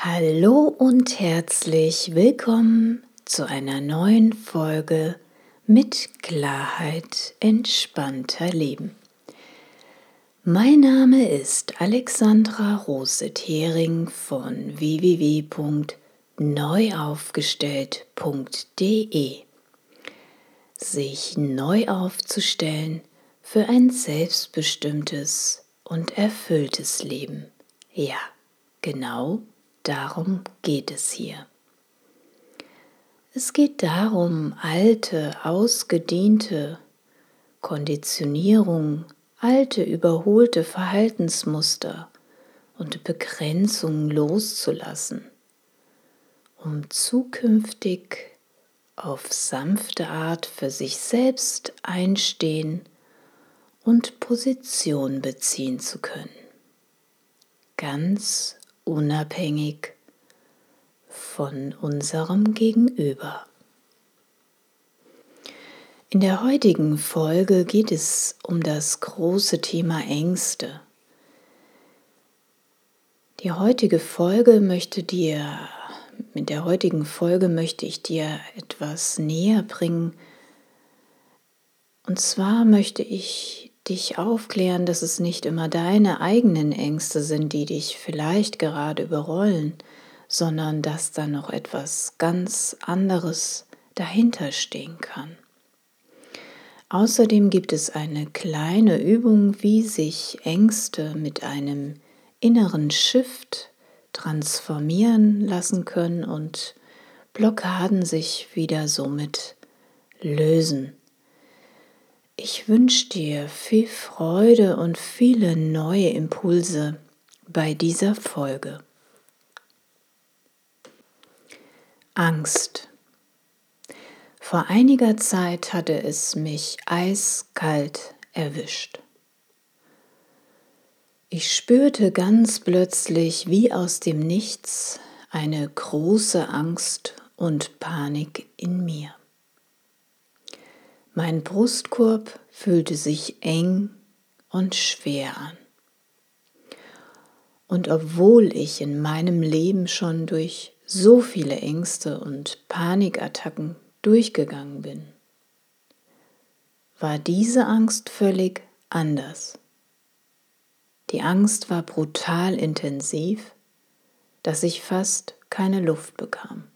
Hallo und herzlich willkommen zu einer neuen Folge mit Klarheit entspannter Leben. Mein Name ist Alexandra Rose-Thering von www.neuaufgestellt.de. Sich neu aufzustellen für ein selbstbestimmtes und erfülltes Leben. Ja, genau darum geht es hier. Es geht darum, alte, ausgediente Konditionierung, alte, überholte Verhaltensmuster und Begrenzungen loszulassen, um zukünftig auf sanfte Art für sich selbst einstehen und Position beziehen zu können. Ganz unabhängig von unserem Gegenüber. In der heutigen Folge geht es um das große Thema Ängste. Die heutige Folge möchte dir, mit der heutigen Folge möchte ich dir etwas näher bringen. Und zwar möchte ich dich aufklären, dass es nicht immer deine eigenen Ängste sind, die dich vielleicht gerade überrollen, sondern dass da noch etwas ganz anderes dahinter stehen kann. Außerdem gibt es eine kleine Übung, wie sich Ängste mit einem inneren Shift transformieren lassen können und Blockaden sich wieder somit lösen. Ich wünsche dir viel Freude und viele neue Impulse bei dieser Folge. Angst. Vor einiger Zeit hatte es mich eiskalt erwischt. Ich spürte ganz plötzlich wie aus dem Nichts eine große Angst und Panik in mir. Mein Brustkorb fühlte sich eng und schwer an. Und obwohl ich in meinem Leben schon durch so viele Ängste und Panikattacken durchgegangen bin, war diese Angst völlig anders. Die Angst war brutal intensiv, dass ich fast keine Luft bekam.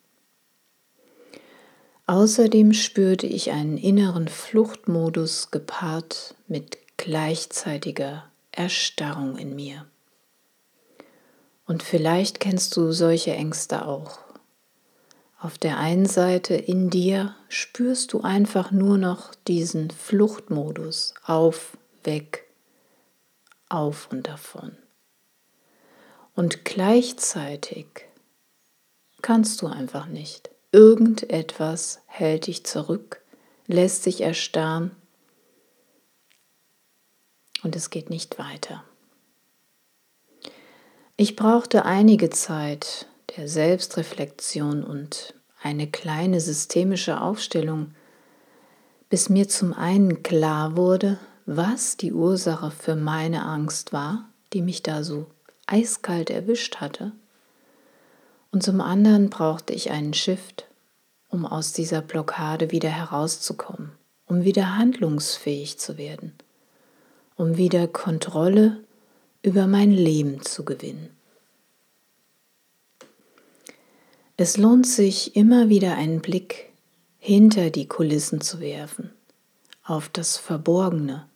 Außerdem spürte ich einen inneren Fluchtmodus gepaart mit gleichzeitiger Erstarrung in mir. Und vielleicht kennst du solche Ängste auch. Auf der einen Seite in dir spürst du einfach nur noch diesen Fluchtmodus auf, weg, auf und davon. Und gleichzeitig kannst du einfach nicht. Irgendetwas hält dich zurück, lässt sich erstarren und es geht nicht weiter. Ich brauchte einige Zeit der Selbstreflexion und eine kleine systemische Aufstellung, bis mir zum einen klar wurde, was die Ursache für meine Angst war, die mich da so eiskalt erwischt hatte, und zum anderen brauchte ich einen Shift, um aus dieser Blockade wieder herauszukommen, um wieder handlungsfähig zu werden, um wieder Kontrolle über mein Leben zu gewinnen. Es lohnt sich immer wieder einen Blick hinter die Kulissen zu werfen, auf das Verborgene,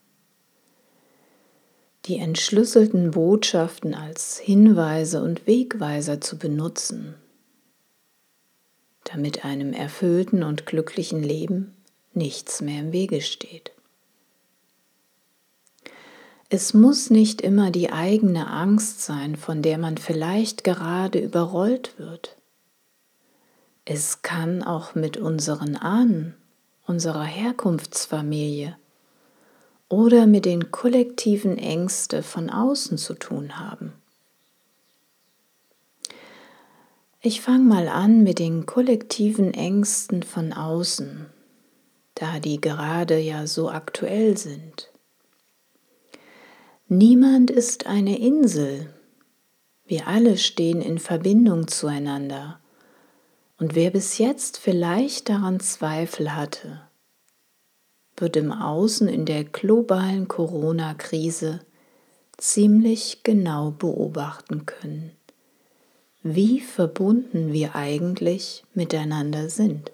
die entschlüsselten Botschaften als Hinweise und Wegweiser zu benutzen, damit einem erfüllten und glücklichen Leben nichts mehr im Wege steht. Es muss nicht immer die eigene Angst sein, von der man vielleicht gerade überrollt wird. Es kann auch mit unseren Ahnen, unserer Herkunftsfamilie, oder mit den kollektiven Ängsten von außen zu tun haben. Ich fange mal an mit den kollektiven Ängsten von außen, da die gerade ja so aktuell sind. Niemand ist eine Insel. Wir alle stehen in Verbindung zueinander. Und wer bis jetzt vielleicht daran Zweifel hatte, wird im Außen in der globalen Corona-Krise ziemlich genau beobachten können, wie verbunden wir eigentlich miteinander sind.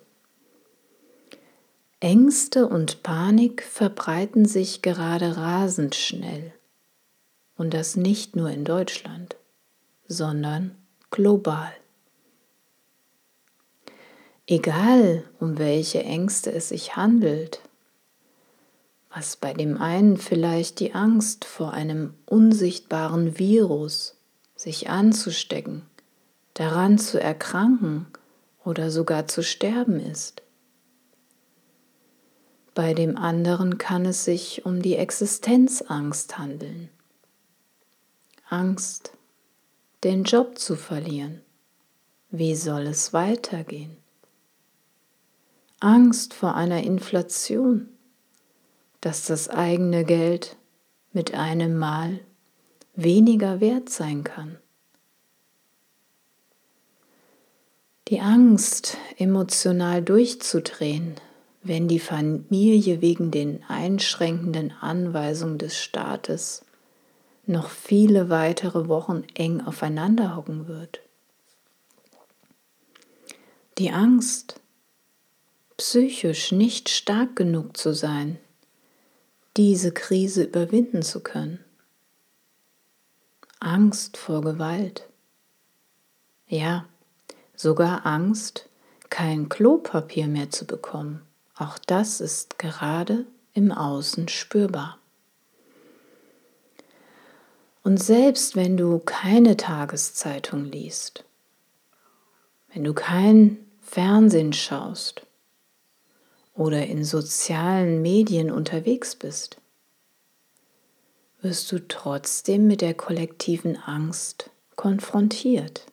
Ängste und Panik verbreiten sich gerade rasend schnell. Und das nicht nur in Deutschland, sondern global. Egal, um welche Ängste es sich handelt, was bei dem einen vielleicht die Angst vor einem unsichtbaren Virus, sich anzustecken, daran zu erkranken oder sogar zu sterben ist. Bei dem anderen kann es sich um die Existenzangst handeln. Angst, den Job zu verlieren. Wie soll es weitergehen? Angst vor einer Inflation dass das eigene Geld mit einem Mal weniger wert sein kann. Die Angst, emotional durchzudrehen, wenn die Familie wegen den einschränkenden Anweisungen des Staates noch viele weitere Wochen eng aufeinander hocken wird. Die Angst, psychisch nicht stark genug zu sein, diese Krise überwinden zu können. Angst vor Gewalt. Ja, sogar Angst, kein Klopapier mehr zu bekommen. Auch das ist gerade im Außen spürbar. Und selbst wenn du keine Tageszeitung liest, wenn du kein Fernsehen schaust, oder in sozialen Medien unterwegs bist, wirst du trotzdem mit der kollektiven Angst konfrontiert.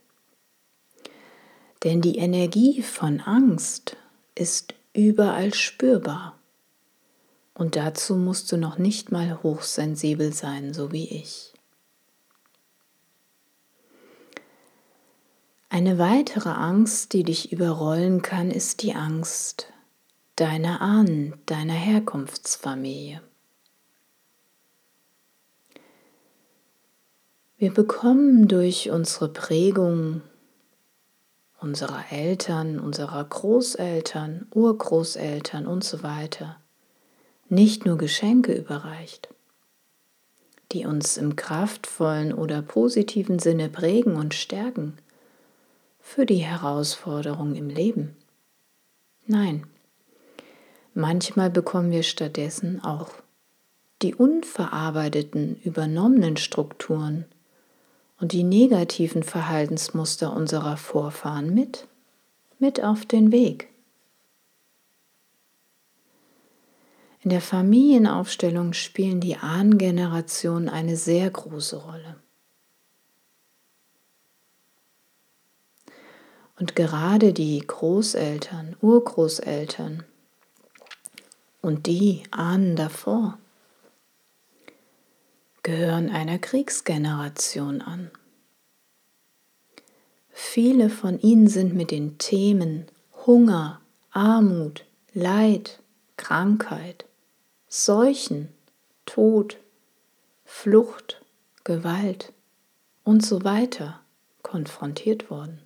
Denn die Energie von Angst ist überall spürbar. Und dazu musst du noch nicht mal hochsensibel sein, so wie ich. Eine weitere Angst, die dich überrollen kann, ist die Angst deiner Ahnen, deiner Herkunftsfamilie. Wir bekommen durch unsere Prägung unserer Eltern, unserer Großeltern, Urgroßeltern und so weiter nicht nur Geschenke überreicht, die uns im kraftvollen oder positiven Sinne prägen und stärken für die Herausforderungen im Leben. Nein, Manchmal bekommen wir stattdessen auch die unverarbeiteten, übernommenen Strukturen und die negativen Verhaltensmuster unserer Vorfahren mit, mit auf den Weg. In der Familienaufstellung spielen die Ahnengenerationen eine sehr große Rolle. Und gerade die Großeltern, Urgroßeltern, und die Ahnen davor gehören einer Kriegsgeneration an. Viele von ihnen sind mit den Themen Hunger, Armut, Leid, Krankheit, Seuchen, Tod, Flucht, Gewalt und so weiter konfrontiert worden.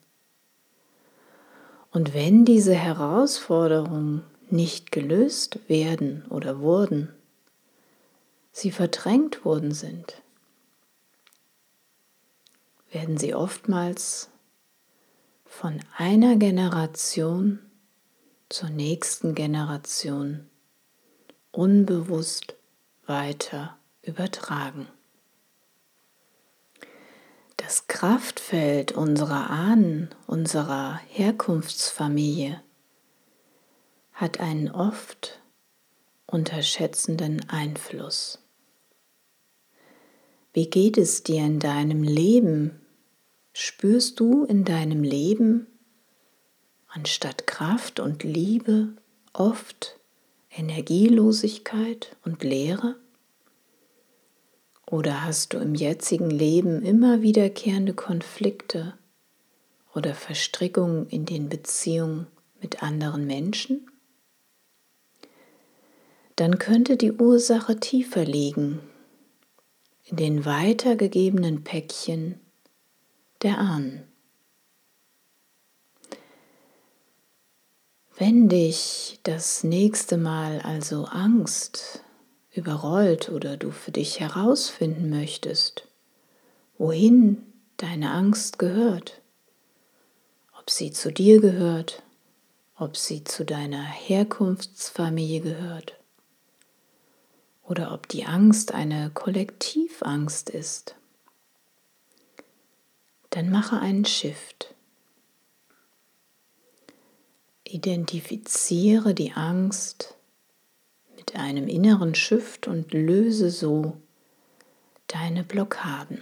Und wenn diese Herausforderungen nicht gelöst werden oder wurden, sie verdrängt worden sind, werden sie oftmals von einer Generation zur nächsten Generation unbewusst weiter übertragen. Das Kraftfeld unserer Ahnen, unserer Herkunftsfamilie hat einen oft unterschätzenden Einfluss. Wie geht es dir in deinem Leben? Spürst du in deinem Leben anstatt Kraft und Liebe oft Energielosigkeit und Leere? Oder hast du im jetzigen Leben immer wiederkehrende Konflikte oder Verstrickungen in den Beziehungen mit anderen Menschen? Dann könnte die Ursache tiefer liegen in den weitergegebenen Päckchen der Ahnen. Wenn dich das nächste Mal also Angst überrollt oder du für dich herausfinden möchtest, wohin deine Angst gehört, ob sie zu dir gehört, ob sie zu deiner Herkunftsfamilie gehört oder ob die Angst eine Kollektivangst ist, dann mache einen Shift. Identifiziere die Angst mit einem inneren Shift und löse so deine Blockaden.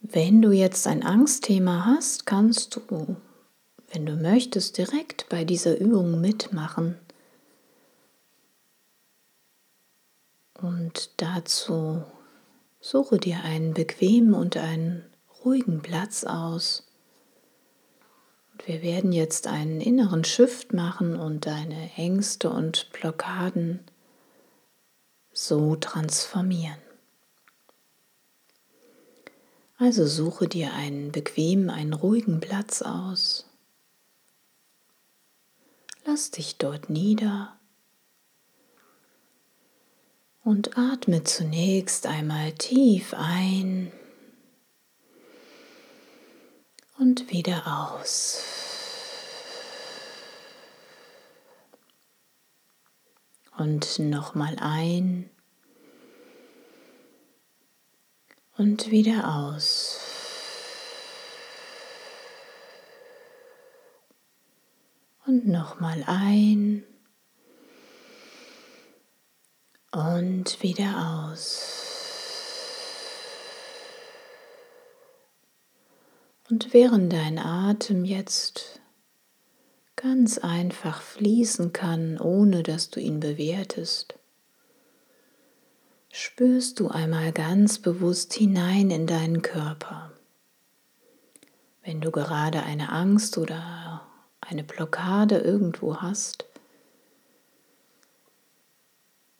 Wenn du jetzt ein Angstthema hast, kannst du, wenn du möchtest, direkt bei dieser Übung mitmachen. Und dazu suche dir einen bequemen und einen ruhigen Platz aus wir werden jetzt einen inneren Shift machen und deine Ängste und Blockaden so transformieren. Also suche dir einen bequemen, einen ruhigen Platz aus. Lass dich dort nieder und atme zunächst einmal tief ein und wieder aus. Und nochmal ein und wieder aus. Und nochmal ein und wieder aus. Und während dein Atem jetzt ganz einfach fließen kann, ohne dass du ihn bewertest, spürst du einmal ganz bewusst hinein in deinen Körper. Wenn du gerade eine Angst oder eine Blockade irgendwo hast,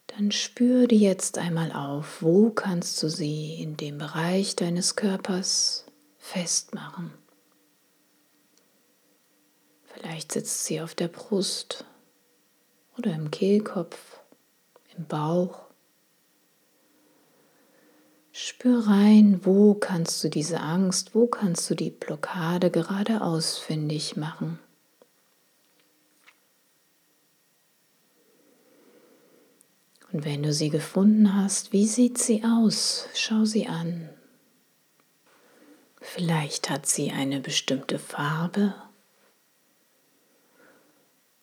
dann spüre jetzt einmal auf, wo kannst du sie in dem Bereich deines Körpers festmachen. Vielleicht sitzt sie auf der Brust oder im Kehlkopf, im Bauch. Spür rein, wo kannst du diese Angst, wo kannst du die Blockade gerade ausfindig machen. Und wenn du sie gefunden hast, wie sieht sie aus? Schau sie an. Vielleicht hat sie eine bestimmte Farbe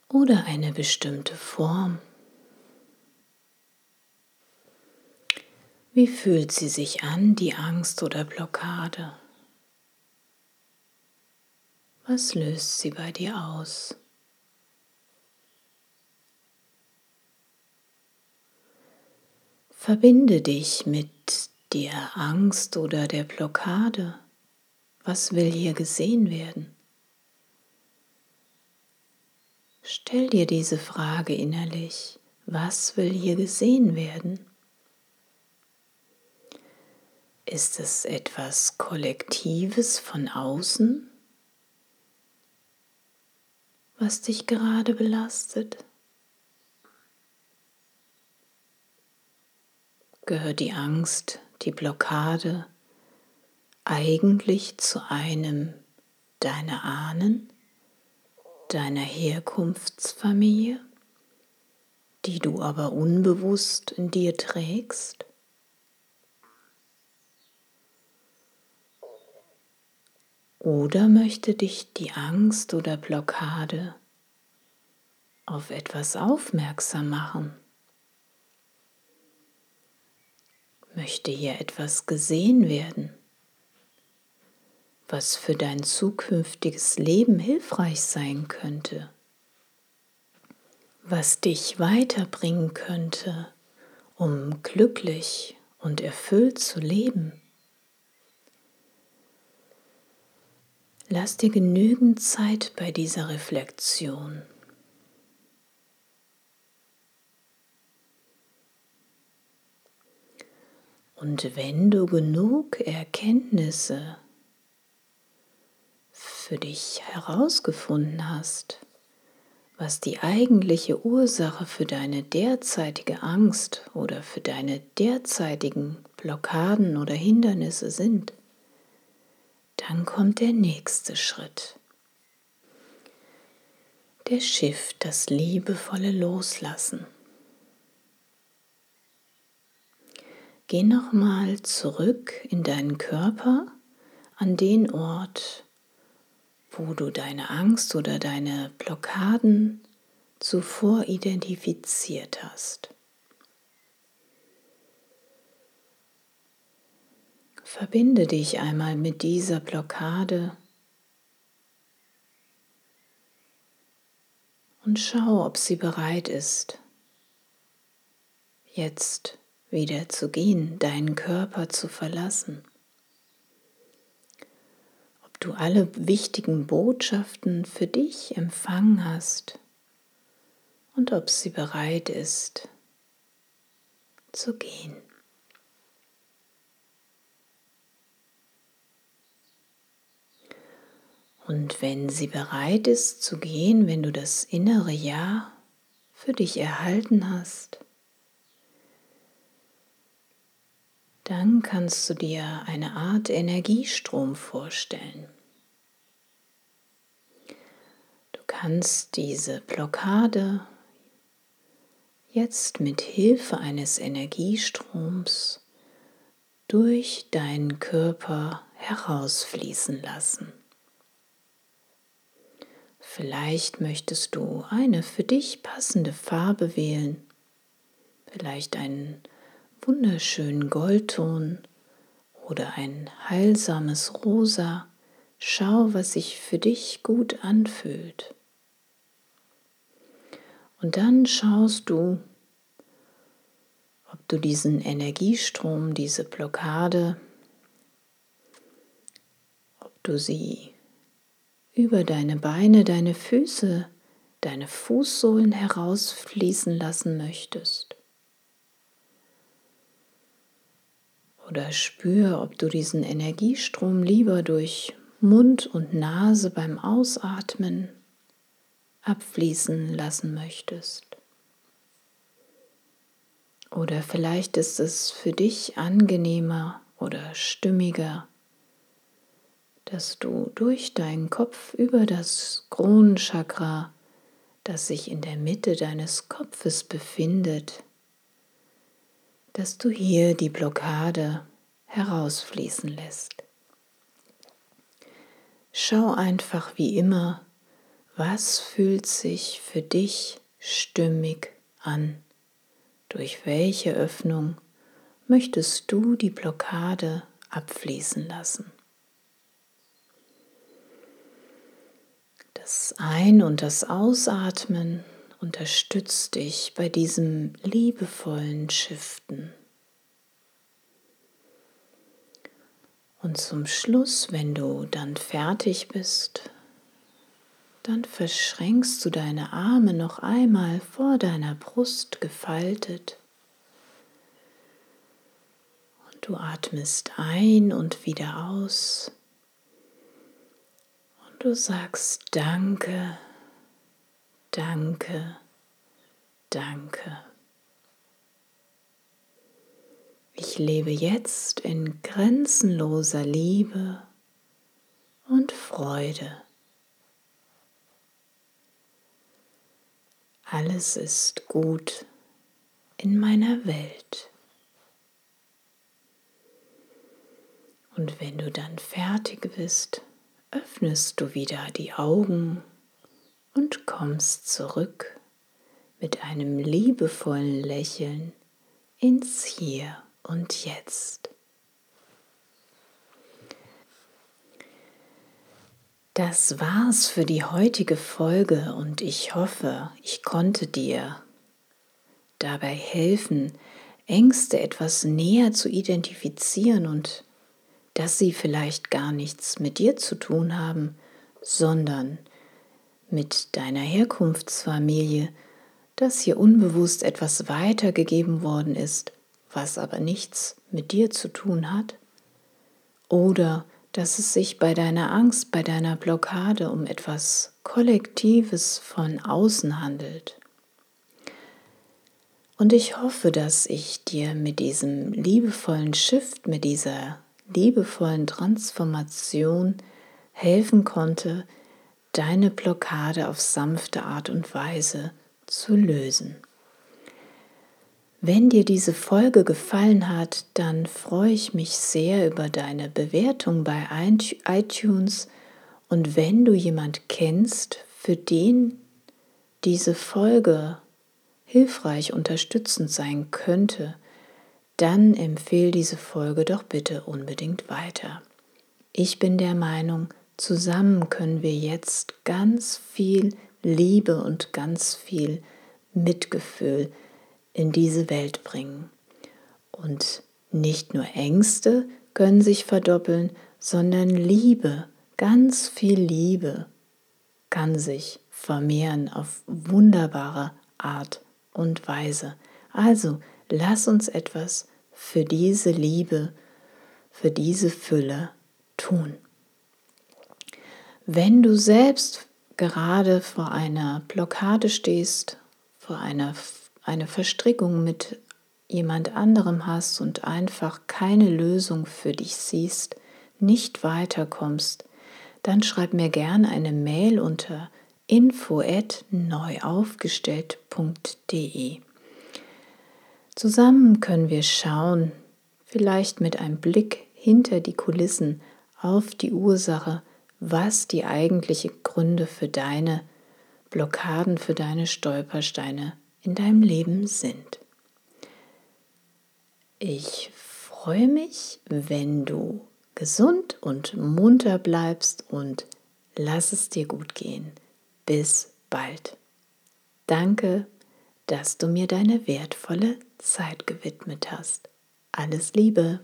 oder eine bestimmte Form. Wie fühlt sie sich an, die Angst oder Blockade? Was löst sie bei dir aus? Verbinde dich mit der Angst oder der Blockade. Was will hier gesehen werden? Stell dir diese Frage innerlich. Was will hier gesehen werden? Ist es etwas Kollektives von außen, was dich gerade belastet? Gehört die Angst, die Blockade, eigentlich zu einem deiner Ahnen, deiner Herkunftsfamilie, die du aber unbewusst in dir trägst? Oder möchte dich die Angst oder Blockade auf etwas aufmerksam machen? Möchte hier etwas gesehen werden? was für dein zukünftiges Leben hilfreich sein könnte. was dich weiterbringen könnte, um glücklich und erfüllt zu leben. Lass dir genügend Zeit bei dieser Reflexion. Und wenn du genug Erkenntnisse für dich herausgefunden hast, was die eigentliche Ursache für deine derzeitige Angst oder für deine derzeitigen Blockaden oder Hindernisse sind, dann kommt der nächste Schritt. Der Schiff, das liebevolle Loslassen. Geh nochmal zurück in deinen Körper an den Ort, wo du deine Angst oder deine Blockaden zuvor identifiziert hast. Verbinde dich einmal mit dieser Blockade und schau, ob sie bereit ist, jetzt wieder zu gehen, deinen Körper zu verlassen. Ob du alle wichtigen Botschaften für dich empfangen hast und ob sie bereit ist zu gehen. Und wenn sie bereit ist zu gehen, wenn du das innere Ja für dich erhalten hast, dann kannst du dir eine Art Energiestrom vorstellen. Du kannst diese Blockade jetzt mit Hilfe eines Energiestroms durch deinen Körper herausfließen lassen. Vielleicht möchtest du eine für dich passende Farbe wählen, vielleicht einen wunderschönen Goldton oder ein heilsames Rosa. Schau, was sich für dich gut anfühlt. Und dann schaust du, ob du diesen Energiestrom, diese Blockade, ob du sie über deine Beine, deine Füße, deine Fußsohlen herausfließen lassen möchtest. Oder spür, ob du diesen Energiestrom lieber durch Mund und Nase beim Ausatmen abfließen lassen möchtest. Oder vielleicht ist es für dich angenehmer oder stimmiger, dass du durch deinen Kopf über das Kronenchakra, das sich in der Mitte deines Kopfes befindet, dass du hier die Blockade herausfließen lässt. Schau einfach wie immer, was fühlt sich für dich stimmig an. Durch welche Öffnung möchtest du die Blockade abfließen lassen? Das Ein- und das Ausatmen unterstützt dich bei diesem liebevollen Shiften. Und zum Schluss, wenn du dann fertig bist, dann verschränkst du deine Arme noch einmal vor deiner Brust gefaltet. Und du atmest ein und wieder aus. Und du sagst Danke. Danke, danke. Ich lebe jetzt in grenzenloser Liebe und Freude. Alles ist gut in meiner Welt. Und wenn du dann fertig bist, öffnest du wieder die Augen und kommst zurück mit einem liebevollen Lächeln ins Hier und Jetzt. Das war's für die heutige Folge und ich hoffe, ich konnte dir dabei helfen, Ängste etwas näher zu identifizieren und dass sie vielleicht gar nichts mit dir zu tun haben, sondern mit deiner Herkunftsfamilie, dass hier unbewusst etwas weitergegeben worden ist, was aber nichts mit dir zu tun hat? Oder dass es sich bei deiner Angst, bei deiner Blockade um etwas Kollektives von außen handelt. Und ich hoffe, dass ich dir mit diesem liebevollen Shift, mit dieser liebevollen Transformation helfen konnte, deine Blockade auf sanfte Art und Weise zu lösen. Wenn dir diese Folge gefallen hat, dann freue ich mich sehr über deine Bewertung bei iTunes und wenn du jemand kennst, für den diese Folge hilfreich unterstützend sein könnte, dann empfehle diese Folge doch bitte unbedingt weiter. Ich bin der Meinung, zusammen können wir jetzt ganz viel Liebe und ganz viel Mitgefühl in diese Welt bringen. Und nicht nur Ängste können sich verdoppeln, sondern Liebe, ganz viel Liebe kann sich vermehren auf wunderbare Art und Weise. Also lass uns etwas für diese Liebe, für diese Fülle tun. Wenn du selbst gerade vor einer Blockade stehst, vor einer eine Verstrickung mit jemand anderem hast und einfach keine Lösung für dich siehst, nicht weiterkommst, dann schreib mir gerne eine Mail unter info@neuaufgestellt.de. Zusammen können wir schauen, vielleicht mit einem Blick hinter die Kulissen auf die Ursache, was die eigentlichen Gründe für deine Blockaden, für deine Stolpersteine in deinem Leben sind. Ich freue mich, wenn du gesund und munter bleibst und lass es dir gut gehen. Bis bald. Danke, dass du mir deine wertvolle Zeit gewidmet hast. Alles Liebe.